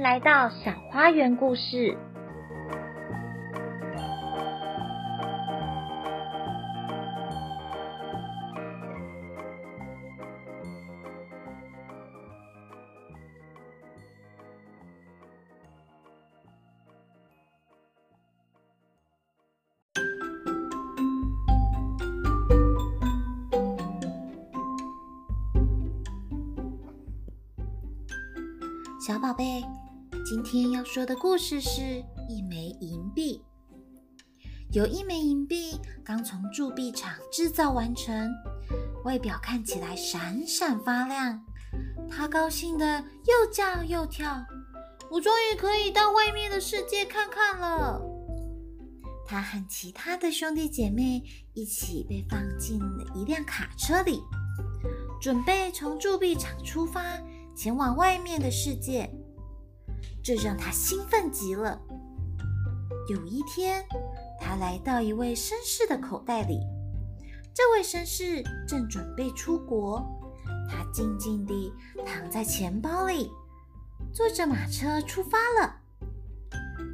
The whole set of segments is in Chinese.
来到小花园故事。小宝贝，今天要说的故事是一枚银币。有一枚银币刚从铸币厂制造完成，外表看起来闪闪发亮。他高兴地又叫又跳，我终于可以到外面的世界看看了。他和其他的兄弟姐妹一起被放进了一辆卡车里，准备从铸币厂出发。前往外面的世界，这让他兴奋极了。有一天，他来到一位绅士的口袋里，这位绅士正准备出国，他静静地躺在钱包里，坐着马车出发了。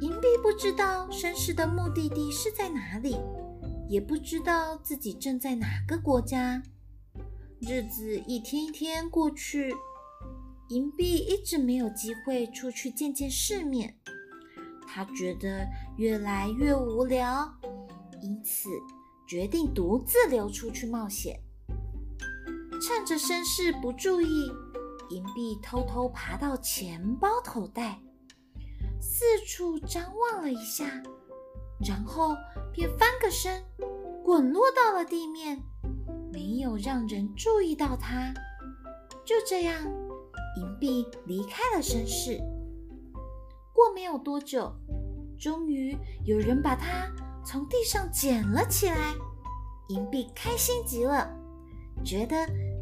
银币不知道绅士的目的地是在哪里，也不知道自己正在哪个国家。日子一天一天过去。银币一直没有机会出去见见世面，他觉得越来越无聊，因此决定独自溜出去冒险。趁着绅士不注意，银币偷偷爬到钱包口袋，四处张望了一下，然后便翻个身，滚落到了地面，没有让人注意到他。就这样。银币离开了绅士，过没有多久，终于有人把它从地上捡了起来。银币开心极了，觉得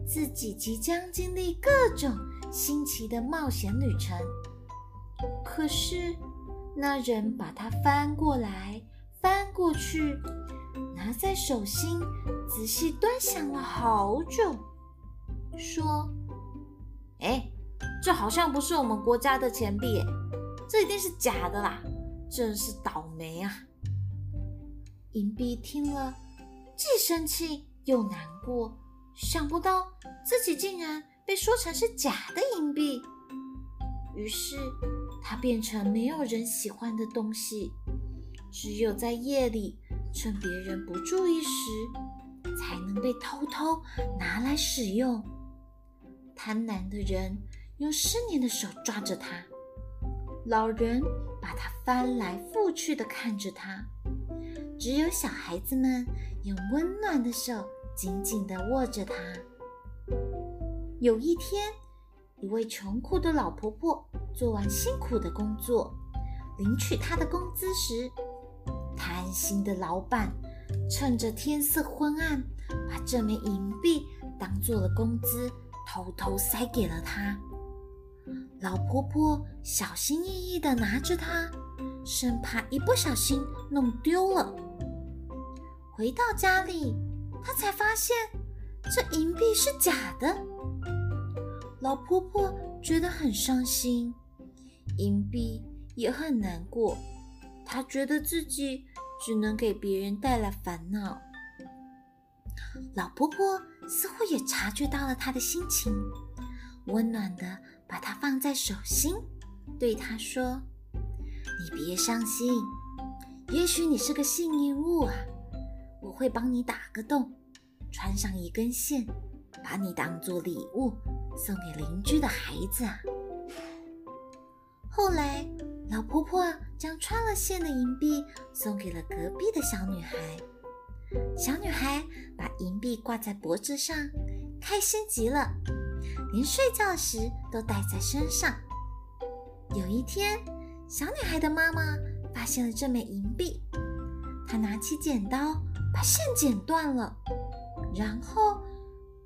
自己即将经历各种新奇的冒险旅程。可是，那人把它翻过来翻过去，拿在手心，仔细端详了好久，说：“。”这好像不是我们国家的钱币，这一定是假的啦！真是倒霉啊！银币听了，既生气又难过，想不到自己竟然被说成是假的银币，于是它变成没有人喜欢的东西，只有在夜里趁别人不注意时，才能被偷偷拿来使用。贪婪的人。用湿黏的手抓着它，老人把它翻来覆去的看着它，只有小孩子们用温暖的手紧紧的握着它。有一天，一位穷苦的老婆婆做完辛苦的工作，领取她的工资时，贪心的老板趁着天色昏暗，把这枚银币当做了工资，偷偷塞给了她。老婆婆小心翼翼地拿着它，生怕一不小心弄丢了。回到家里，她才发现这银币是假的。老婆婆觉得很伤心，银币也很难过。她觉得自己只能给别人带来烦恼。老婆婆似乎也察觉到了她的心情，温暖的。把它放在手心，对他说：“你别伤心，也许你是个幸运物啊！我会帮你打个洞，穿上一根线，把你当做礼物送给邻居的孩子啊。”后来，老婆婆将穿了线的银币送给了隔壁的小女孩，小女孩把银币挂在脖子上，开心极了。连睡觉时都带在身上。有一天，小女孩的妈妈发现了这枚银币，她拿起剪刀把线剪断了，然后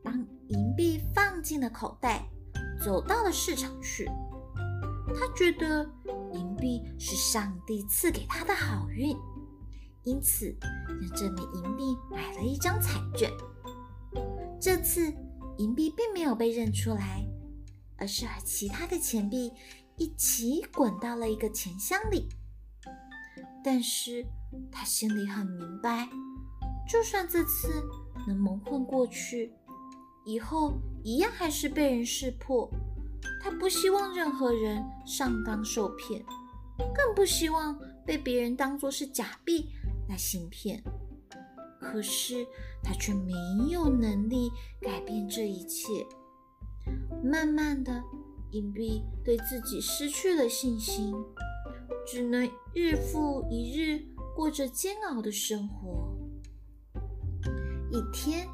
把银币放进了口袋，走到了市场去。她觉得银币是上帝赐给她的好运，因此用这枚银币买了一张彩券。这次。银币并没有被认出来，而是和其他的钱币一起滚到了一个钱箱里。但是他心里很明白，就算这次能蒙混过去，以后一样还是被人识破。他不希望任何人上当受骗，更不希望被别人当作是假币来行骗。可是他却没有能力改变这一切。慢慢的，隐蔽对自己失去了信心。只能日复一日过着煎熬的生活。一天，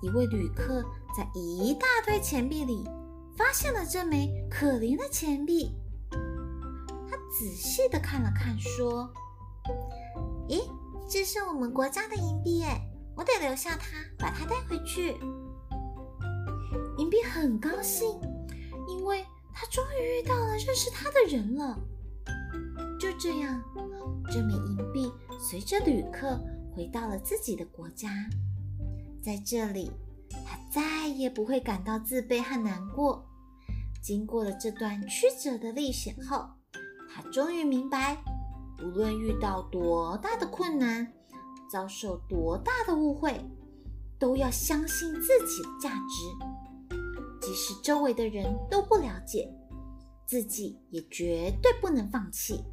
一位旅客在一大堆钱币里发现了这枚可怜的钱币。他仔细的看了看，说：“，这是我们国家的银币耶，我得留下它，把它带回去。”银币很高兴，因为他终于遇到了认识他的人了。就这样，这枚银币随着旅客回到了自己的国家。在这里，他再也不会感到自卑和难过。经过了这段曲折的历险后，他终于明白，无论遇到多大的困难，遭受多大的误会，都要相信自己的价值。即使周围的人都不了解，自己也绝对不能放弃。